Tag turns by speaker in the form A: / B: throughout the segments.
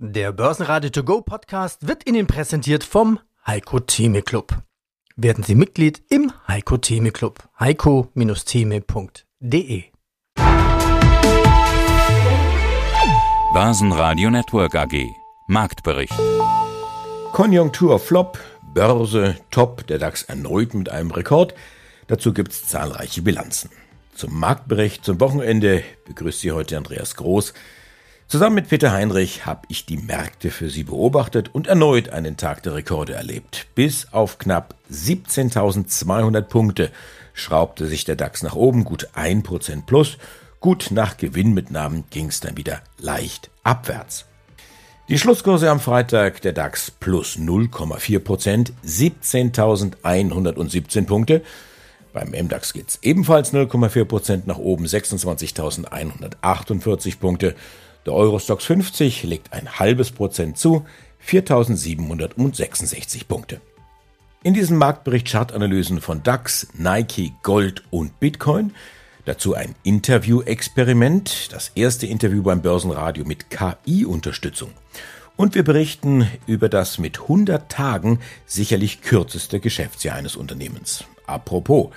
A: Der Börsenradio To Go Podcast wird Ihnen präsentiert vom Heiko Theme Club. Werden Sie Mitglied im Heiko Theme Club. heiko-theme.de
B: Börsenradio Network AG Marktbericht
C: Konjunktur Flop, Börse top, der DAX erneut mit einem Rekord. Dazu gibt's zahlreiche Bilanzen. Zum Marktbericht zum Wochenende begrüßt Sie heute Andreas Groß. Zusammen mit Peter Heinrich habe ich die Märkte für Sie beobachtet und erneut einen Tag der Rekorde erlebt. Bis auf knapp 17.200 Punkte schraubte sich der DAX nach oben, gut 1% plus. Gut nach Gewinnmitnahmen ging es dann wieder leicht abwärts. Die Schlusskurse am Freitag, der DAX plus 0,4% 17.117 Punkte. Beim MDAX geht's ebenfalls 0,4% nach oben, 26.148 Punkte. Der Eurostox 50 legt ein halbes Prozent zu, 4.766 Punkte. In diesem Marktbericht Chartanalysen von DAX, Nike, Gold und Bitcoin. Dazu ein Interview-Experiment, das erste Interview beim Börsenradio mit KI-Unterstützung. Und wir berichten über das mit 100 Tagen sicherlich kürzeste Geschäftsjahr eines Unternehmens. Apropos,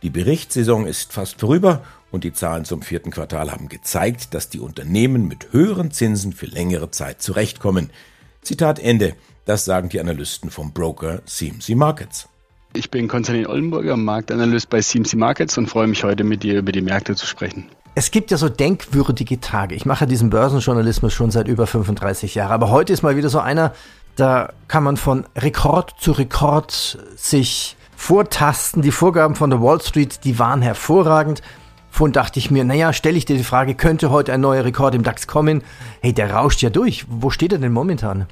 C: die Berichtssaison ist fast vorüber und die Zahlen zum vierten Quartal haben gezeigt, dass die Unternehmen mit höheren Zinsen für längere Zeit zurechtkommen. Zitat Ende. Das sagen die Analysten vom Broker CMC Markets.
D: Ich bin Konstantin Ollenburger, Marktanalyst bei CMC Markets und freue mich heute mit dir über die Märkte zu sprechen.
A: Es gibt ja so denkwürdige Tage. Ich mache diesen Börsenjournalismus schon seit über 35 Jahren. Aber heute ist mal wieder so einer, da kann man von Rekord zu Rekord sich vortasten. Die Vorgaben von der Wall Street, die waren hervorragend. Von dachte ich mir, naja, stelle ich dir die Frage, könnte heute ein neuer Rekord im DAX kommen? Hey, der rauscht ja durch. Wo steht er denn momentan?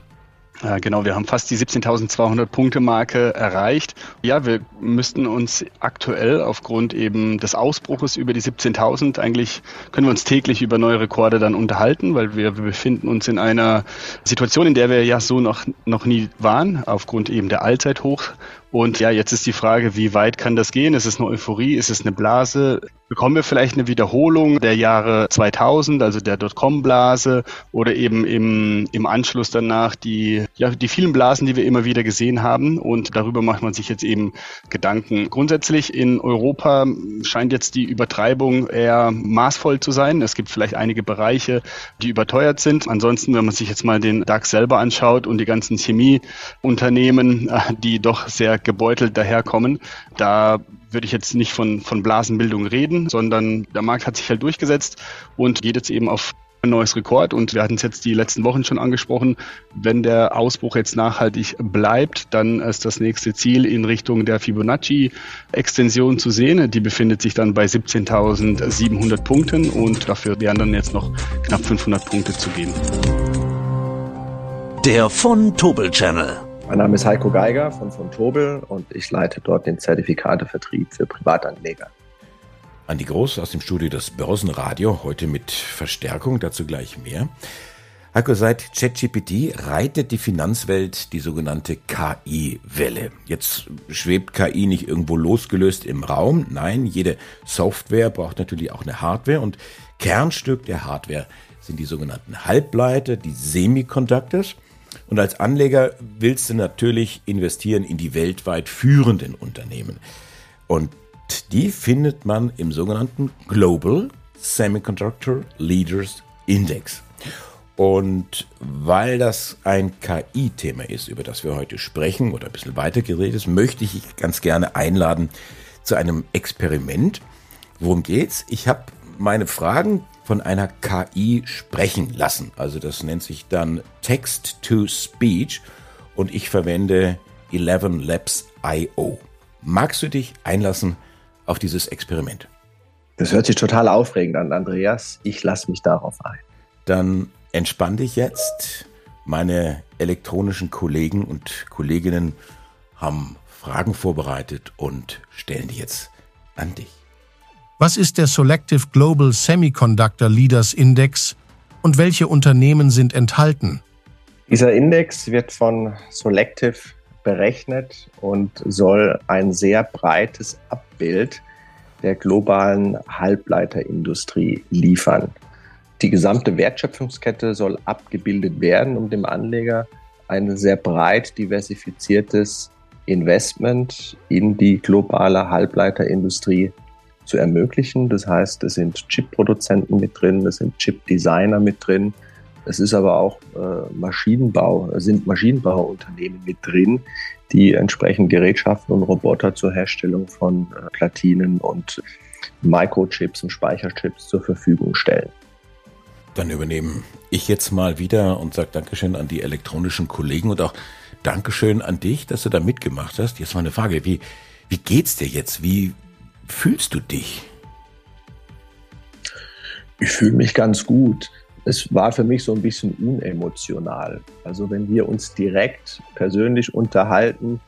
D: Ja, genau, wir haben fast die 17.200 Punkte Marke erreicht. Ja, wir müssten uns aktuell aufgrund eben des Ausbruches über die 17.000 eigentlich können wir uns täglich über neue Rekorde dann unterhalten, weil wir, wir befinden uns in einer Situation, in der wir ja so noch, noch nie waren, aufgrund eben der Allzeithoch und ja, jetzt ist die Frage, wie weit kann das gehen? Ist es eine Euphorie? Ist es eine Blase? Bekommen wir vielleicht eine Wiederholung der Jahre 2000, also der Dotcom-Blase oder eben im, im Anschluss danach die, ja, die vielen Blasen, die wir immer wieder gesehen haben? Und darüber macht man sich jetzt eben Gedanken. Grundsätzlich in Europa scheint jetzt die Übertreibung eher maßvoll zu sein. Es gibt vielleicht einige Bereiche, die überteuert sind. Ansonsten, wenn man sich jetzt mal den DAX selber anschaut und die ganzen Chemieunternehmen, die doch sehr gebeutelt daherkommen. Da würde ich jetzt nicht von, von Blasenbildung reden, sondern der Markt hat sich halt durchgesetzt und geht jetzt eben auf ein neues Rekord und wir hatten es jetzt die letzten Wochen schon angesprochen. Wenn der Ausbruch jetzt nachhaltig bleibt, dann ist das nächste Ziel in Richtung der Fibonacci-Extension zu sehen. Die befindet sich dann bei 17.700 Punkten und dafür wären dann jetzt noch knapp 500 Punkte zu gehen.
B: Der von Tobel Channel.
E: Mein Name ist Heiko Geiger von von Tobel und ich leite dort den Zertifikatevertrieb für Privatanleger.
C: Andi Groß aus dem Studio des Börsenradio, heute mit Verstärkung, dazu gleich mehr. Heiko, seit ChatGPT reitet die Finanzwelt die sogenannte KI-Welle. Jetzt schwebt KI nicht irgendwo losgelöst im Raum. Nein, jede Software braucht natürlich auch eine Hardware und Kernstück der Hardware sind die sogenannten Halbleiter, die Semiconductors – und als Anleger willst du natürlich investieren in die weltweit führenden Unternehmen. Und die findet man im sogenannten Global Semiconductor Leaders Index. Und weil das ein KI-Thema ist, über das wir heute sprechen oder ein bisschen weiter geredet ist, möchte ich ganz gerne einladen zu einem Experiment. Worum geht's? Ich habe meine Fragen von einer KI sprechen lassen. Also das nennt sich dann Text-to-Speech und ich verwende 11 Labs IO. Magst du dich einlassen auf dieses Experiment?
E: Das hört sich total aufregend an, Andreas. Ich lasse mich darauf ein.
C: Dann entspann dich jetzt. Meine elektronischen Kollegen und Kolleginnen haben Fragen vorbereitet und stellen die jetzt an dich.
F: Was ist der Selective Global Semiconductor Leaders Index und welche Unternehmen sind enthalten?
E: Dieser Index wird von Selective berechnet und soll ein sehr breites Abbild der globalen Halbleiterindustrie liefern. Die gesamte Wertschöpfungskette soll abgebildet werden, um dem Anleger ein sehr breit diversifiziertes Investment in die globale Halbleiterindustrie zu ermöglichen. Das heißt, es sind Chip-Produzenten mit drin, es sind Chip-Designer mit drin, es ist aber auch äh, Maschinenbau, sind Maschinenbauunternehmen mit drin, die entsprechend Gerätschaften und Roboter zur Herstellung von äh, Platinen und Microchips und Speicherchips zur Verfügung stellen.
C: Dann übernehme ich jetzt mal wieder und sage Dankeschön an die elektronischen Kollegen und auch Dankeschön an dich, dass du da mitgemacht hast. Jetzt mal eine Frage, wie, wie geht's dir jetzt? Wie fühlst du dich?
E: Ich fühle mich ganz gut. Es war für mich so ein bisschen unemotional. Also wenn wir uns direkt persönlich unterhalten,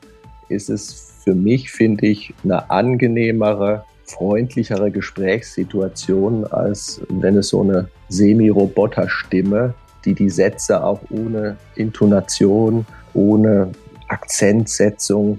E: ist es für mich, finde ich, eine angenehmere, freundlichere Gesprächssituation, als wenn es so eine Semi-Roboter-Stimme, die die Sätze auch ohne Intonation, ohne Akzentsetzung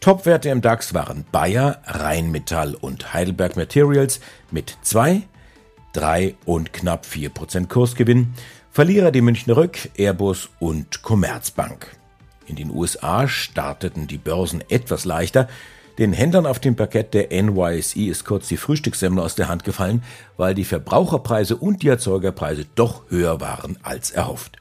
C: Topwerte im DAX waren Bayer, Rheinmetall und Heidelberg Materials mit 2, 3 und knapp 4% Kursgewinn. Verlierer die Münchner Rück, Airbus und Commerzbank. In den USA starteten die Börsen etwas leichter. Den Händlern auf dem Parkett der NYSE ist kurz die Frühstückssemmel aus der Hand gefallen, weil die Verbraucherpreise und die Erzeugerpreise doch höher waren als erhofft.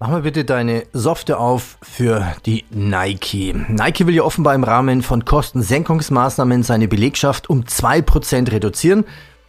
A: Mach mal bitte deine Softe auf für die Nike. Nike will ja offenbar im Rahmen von Kostensenkungsmaßnahmen seine Belegschaft um 2% reduzieren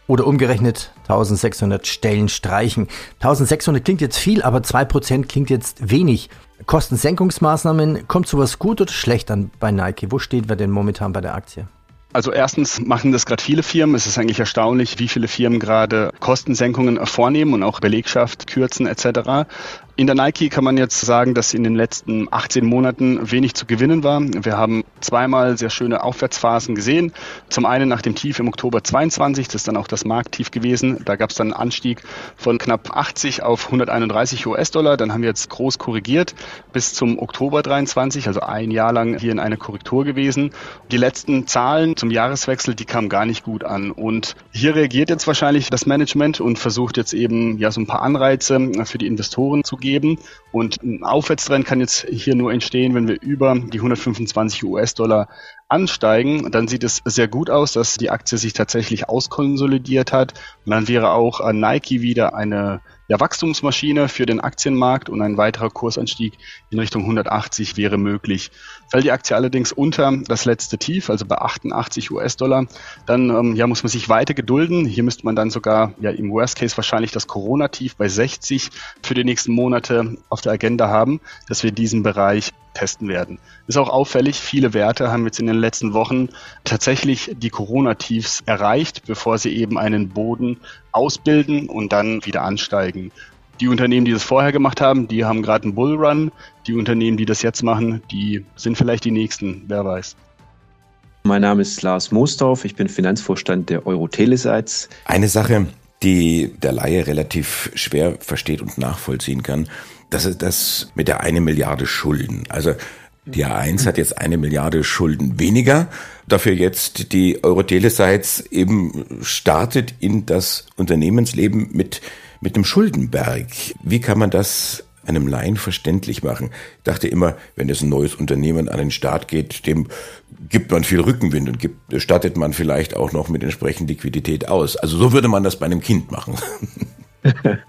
A: oder umgerechnet 1600 Stellen streichen. 1600 klingt jetzt viel, aber 2% klingt jetzt wenig. Kostensenkungsmaßnahmen, kommt sowas gut oder schlecht an bei Nike? Wo steht wir denn momentan bei der Aktie?
D: Also erstens machen das gerade viele Firmen. Es ist eigentlich erstaunlich, wie viele Firmen gerade Kostensenkungen vornehmen und auch Belegschaft kürzen etc. In der Nike kann man jetzt sagen, dass in den letzten 18 Monaten wenig zu gewinnen war. Wir haben zweimal sehr schöne Aufwärtsphasen gesehen. Zum einen nach dem Tief im Oktober 22, das ist dann auch das Markttief gewesen. Da gab es dann einen Anstieg von knapp 80 auf 131 US-Dollar. Dann haben wir jetzt groß korrigiert bis zum Oktober 23, also ein Jahr lang hier in einer Korrektur gewesen. Die letzten Zahlen zum Jahreswechsel, die kamen gar nicht gut an. Und hier reagiert jetzt wahrscheinlich das Management und versucht jetzt eben ja so ein paar Anreize für die Investoren zu geben. Und ein Aufwärtstrend kann jetzt hier nur entstehen, wenn wir über die 125 US-Dollar ansteigen. Dann sieht es sehr gut aus, dass die Aktie sich tatsächlich auskonsolidiert hat. Und dann wäre auch Nike wieder eine ja, Wachstumsmaschine für den Aktienmarkt und ein weiterer Kursanstieg in Richtung 180 wäre möglich. Fällt die Aktie allerdings unter das letzte Tief, also bei 88 US-Dollar, dann ähm, ja, muss man sich weiter gedulden. Hier müsste man dann sogar ja, im Worst Case wahrscheinlich das Corona-Tief bei 60 für die nächsten Monate auf der Agenda haben, dass wir diesen Bereich testen werden. Ist auch auffällig, viele Werte haben jetzt in den letzten Wochen tatsächlich die Corona-Tiefs erreicht, bevor sie eben einen Boden ausbilden und dann wieder ansteigen. Die Unternehmen, die das vorher gemacht haben, die haben gerade einen Bullrun. Die Unternehmen, die das jetzt machen, die sind vielleicht die nächsten, wer weiß.
G: Mein Name ist Lars Moosdorf, ich bin Finanzvorstand der Euroteleseits.
C: Eine Sache, die der Laie relativ schwer versteht und nachvollziehen kann, das ist das mit der eine Milliarde Schulden. Also die A1 hat jetzt eine Milliarde Schulden weniger. Dafür jetzt die Euroteleseits eben startet in das Unternehmensleben mit, mit einem Schuldenberg. Wie kann man das einem Laien verständlich machen? Ich dachte immer, wenn es ein neues Unternehmen an den Start geht, dem gibt man viel Rückenwind und gibt, stattet man vielleicht auch noch mit entsprechend Liquidität aus. Also so würde man das bei einem Kind machen.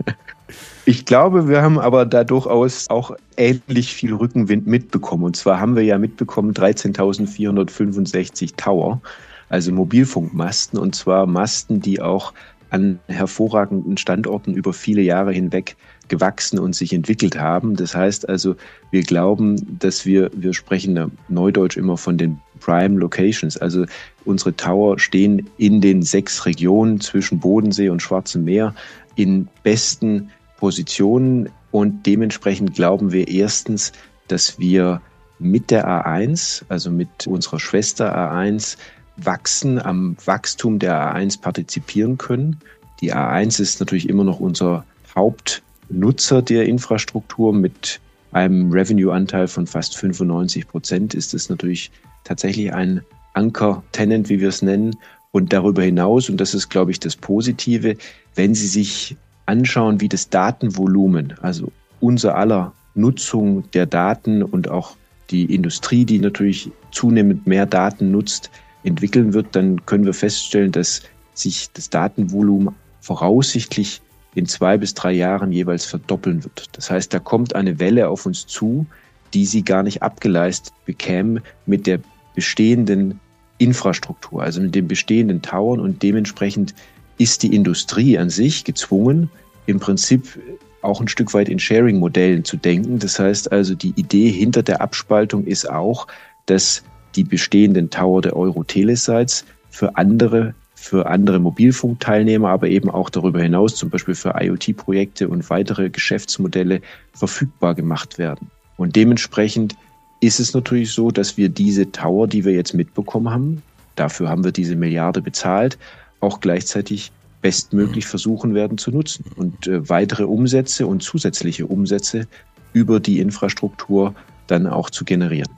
G: Ich glaube, wir haben aber da durchaus auch ähnlich viel Rückenwind mitbekommen. Und zwar haben wir ja mitbekommen 13.465 Tower, also Mobilfunkmasten, und zwar Masten, die auch an hervorragenden Standorten über viele Jahre hinweg gewachsen und sich entwickelt haben. Das heißt also, wir glauben, dass wir, wir sprechen Neudeutsch immer von den Prime Locations, also Unsere Tower stehen in den sechs Regionen zwischen Bodensee und Schwarzem Meer in besten Positionen und dementsprechend glauben wir erstens, dass wir mit der A1, also mit unserer Schwester A1, wachsen, am Wachstum der A1 partizipieren können. Die A1 ist natürlich immer noch unser Hauptnutzer der Infrastruktur mit einem Revenue-Anteil von fast 95 Prozent ist es natürlich tatsächlich ein Anker-Tenant, wie wir es nennen. Und darüber hinaus, und das ist, glaube ich, das Positive, wenn Sie sich anschauen, wie das Datenvolumen, also unser aller Nutzung der Daten und auch die Industrie, die natürlich zunehmend mehr Daten nutzt, entwickeln wird, dann können wir feststellen, dass sich das Datenvolumen voraussichtlich in zwei bis drei Jahren jeweils verdoppeln wird. Das heißt, da kommt eine Welle auf uns zu, die sie gar nicht abgeleistet bekämen mit der bestehenden Infrastruktur, also mit den bestehenden Towern und dementsprechend ist die Industrie an sich gezwungen, im Prinzip auch ein Stück weit in Sharing-Modellen zu denken. Das heißt also, die Idee hinter der Abspaltung ist auch, dass die bestehenden Tower der Euro-Telesites für andere für andere Mobilfunkteilnehmer, aber eben auch darüber hinaus, zum Beispiel für IoT-Projekte und weitere Geschäftsmodelle verfügbar gemacht werden. Und dementsprechend ist es natürlich so, dass wir diese Tower, die wir jetzt mitbekommen haben, dafür haben wir diese Milliarde bezahlt, auch gleichzeitig bestmöglich versuchen werden zu nutzen und äh, weitere Umsätze und zusätzliche Umsätze über die Infrastruktur dann auch zu generieren.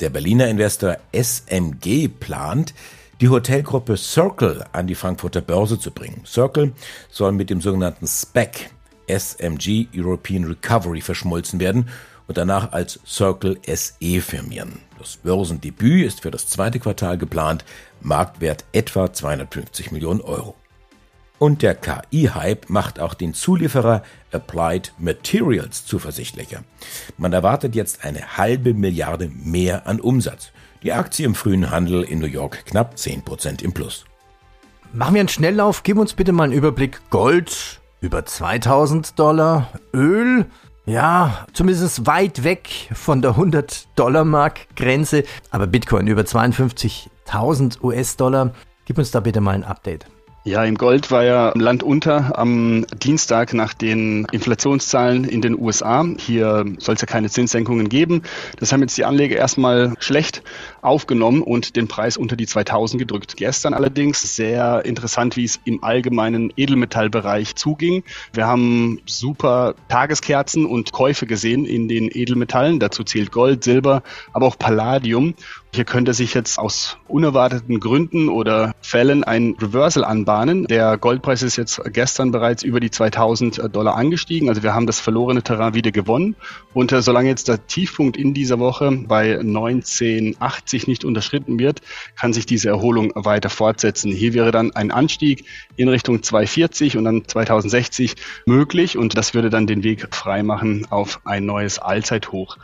C: Der Berliner Investor SMG plant, die Hotelgruppe Circle an die Frankfurter Börse zu bringen. Circle soll mit dem sogenannten SPEC SMG European Recovery verschmolzen werden und danach als Circle SE firmieren. Das Börsendebüt ist für das zweite Quartal geplant, Marktwert etwa 250 Millionen Euro. Und der KI-Hype macht auch den Zulieferer Applied Materials zuversichtlicher. Man erwartet jetzt eine halbe Milliarde mehr an Umsatz. Die Aktie im frühen Handel in New York knapp 10% im Plus.
A: Machen wir einen Schnelllauf. Gib uns bitte mal einen Überblick. Gold über 2000 Dollar. Öl, ja, zumindest weit weg von der 100-Dollar-Mark-Grenze. Aber Bitcoin über 52.000 US-Dollar. Gib uns da bitte mal ein Update.
D: Ja, im Gold war ja Land unter am Dienstag nach den Inflationszahlen in den USA. Hier soll es ja keine Zinssenkungen geben. Das haben jetzt die Anleger erstmal schlecht aufgenommen und den Preis unter die 2000 gedrückt. Gestern allerdings sehr interessant, wie es im allgemeinen Edelmetallbereich zuging. Wir haben super Tageskerzen und Käufe gesehen in den Edelmetallen. Dazu zählt Gold, Silber, aber auch Palladium. Hier könnte sich jetzt aus unerwarteten Gründen oder Fällen ein Reversal anbahnen. Der Goldpreis ist jetzt gestern bereits über die 2000 Dollar angestiegen. Also wir haben das verlorene Terrain wieder gewonnen. Und äh, solange jetzt der Tiefpunkt in dieser Woche bei 1980 nicht unterschritten wird, kann sich diese Erholung weiter fortsetzen. Hier wäre dann ein Anstieg in Richtung 240 und dann 2060 möglich. Und das würde dann den Weg freimachen auf ein neues Allzeithoch.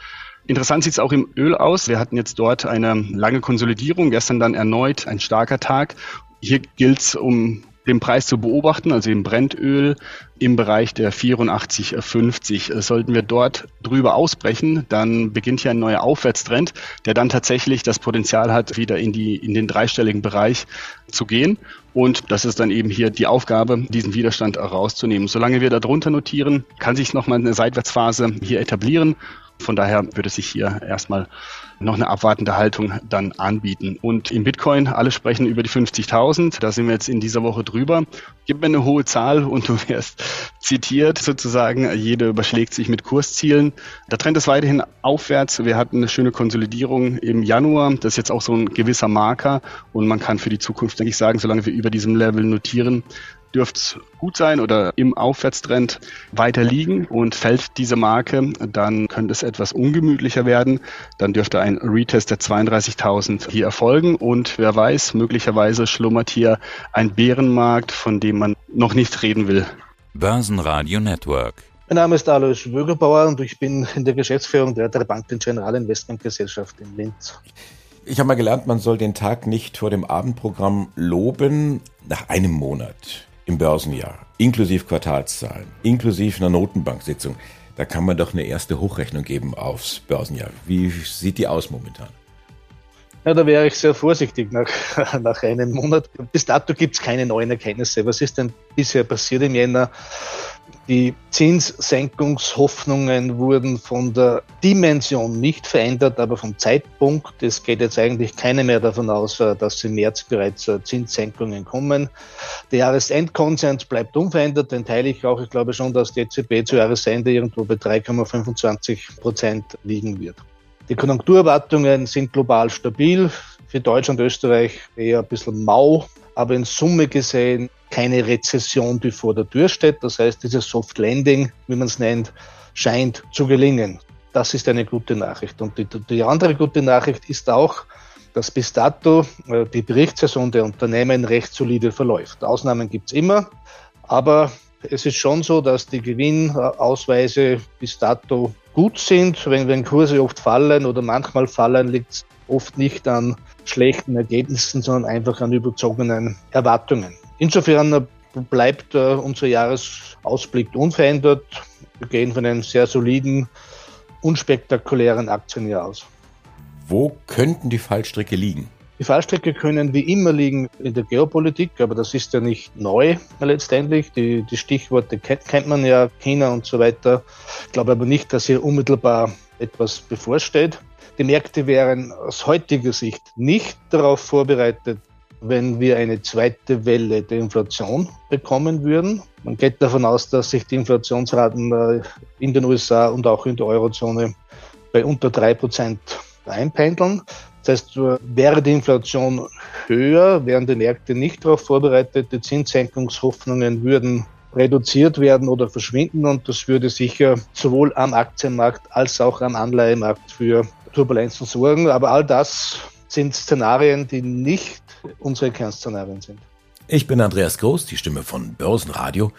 D: Interessant sieht es auch im Öl aus. Wir hatten jetzt dort eine lange Konsolidierung, gestern dann erneut ein starker Tag. Hier gilt es, um den Preis zu beobachten, also im Brennöl im Bereich der 84,50. Sollten wir dort drüber ausbrechen, dann beginnt hier ein neuer Aufwärtstrend, der dann tatsächlich das Potenzial hat, wieder in, die, in den dreistelligen Bereich zu gehen. Und das ist dann eben hier die Aufgabe, diesen Widerstand rauszunehmen. Solange wir darunter notieren, kann sich nochmal eine Seitwärtsphase hier etablieren von daher würde sich hier erstmal noch eine abwartende Haltung dann anbieten. Und im Bitcoin, alle sprechen über die 50.000. Da sind wir jetzt in dieser Woche drüber. Gib mir eine hohe Zahl und du wirst zitiert sozusagen. Jeder überschlägt sich mit Kurszielen. Der Trend ist weiterhin aufwärts. Wir hatten eine schöne Konsolidierung im Januar. Das ist jetzt auch so ein gewisser Marker. Und man kann für die Zukunft, denke ich, sagen, solange wir über diesem Level notieren, dürfte es gut sein oder im Aufwärtstrend weiter liegen und fällt diese Marke, dann könnte es etwas ungemütlicher werden. Dann dürfte ein Retest der 32.000 hier erfolgen und wer weiß, möglicherweise schlummert hier ein Bärenmarkt, von dem man noch nicht reden will.
B: Börsenradio Network.
H: Mein Name ist Alois Wögelbauer und ich bin in der Geschäftsführung der Bank General Investment Gesellschaft in Linz.
C: Ich habe mal gelernt, man soll den Tag nicht vor dem Abendprogramm loben. Nach einem Monat im Börsenjahr, inklusive Quartalszahlen, inklusive einer Notenbanksitzung, da kann man doch eine erste Hochrechnung geben aufs Börsenjahr. Wie sieht die aus momentan?
H: Ja, da wäre ich sehr vorsichtig nach, nach einem Monat. Bis dato gibt es keine neuen Erkenntnisse. Was ist denn bisher passiert im Jänner? Die Zinssenkungshoffnungen wurden von der Dimension nicht verändert, aber vom Zeitpunkt. Es geht jetzt eigentlich keine mehr davon aus, äh, dass im März bereits äh, Zinssenkungen kommen. Der Jahresendkonsens bleibt unverändert, den teile ich auch. Ich glaube schon, dass die EZB zu Jahresende irgendwo bei 3,25 Prozent liegen wird. Die Konjunkturerwartungen sind global stabil. Für Deutschland und Österreich eher ein bisschen mau, aber in Summe gesehen keine Rezession, die vor der Tür steht. Das heißt, dieses Soft Landing, wie man es nennt, scheint zu gelingen. Das ist eine gute Nachricht. Und die, die andere gute Nachricht ist auch, dass bis dato äh, die Berichtssaison der Unternehmen recht solide verläuft. Ausnahmen gibt es immer, aber es ist schon so, dass die Gewinnausweise bis dato gut sind. Wenn, wenn Kurse oft fallen oder manchmal fallen, liegt es oft nicht an schlechten Ergebnissen, sondern einfach an überzogenen Erwartungen. Insofern äh, bleibt äh, unser Jahresausblick unverändert. Wir gehen von einem sehr soliden, unspektakulären Aktienjahr aus.
C: Wo könnten die Fallstricke liegen?
H: Die Fallstricke können wie immer liegen in der Geopolitik, aber das ist ja nicht neu letztendlich. Die, die Stichworte kennt, kennt man ja, China und so weiter. Ich glaube aber nicht, dass hier unmittelbar etwas bevorsteht. Die Märkte wären aus heutiger Sicht nicht darauf vorbereitet, wenn wir eine zweite Welle der Inflation bekommen würden. Man geht davon aus, dass sich die Inflationsraten äh, in den USA und auch in der Eurozone bei unter drei Prozent einpendeln. Das heißt, wäre die Inflation höher, wären die Märkte nicht darauf vorbereitet, die Zinssenkungshoffnungen würden reduziert werden oder verschwinden und das würde sicher sowohl am Aktienmarkt als auch am Anleihemarkt für Turbulenzen sorgen. Aber all das sind Szenarien, die nicht unsere Kernszenarien sind.
C: Ich bin Andreas Groß, die Stimme von Börsenradio.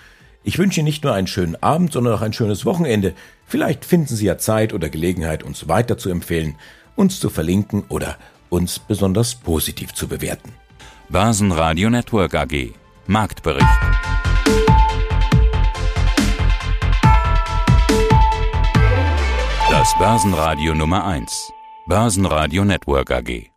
C: Ich wünsche Ihnen nicht nur einen schönen Abend, sondern auch ein schönes Wochenende. Vielleicht finden Sie ja Zeit oder Gelegenheit, uns weiter zu empfehlen uns zu verlinken oder uns besonders positiv zu bewerten.
B: Börsenradio Network AG Marktbericht. Das Börsenradio Nummer 1. Börsenradio Network AG.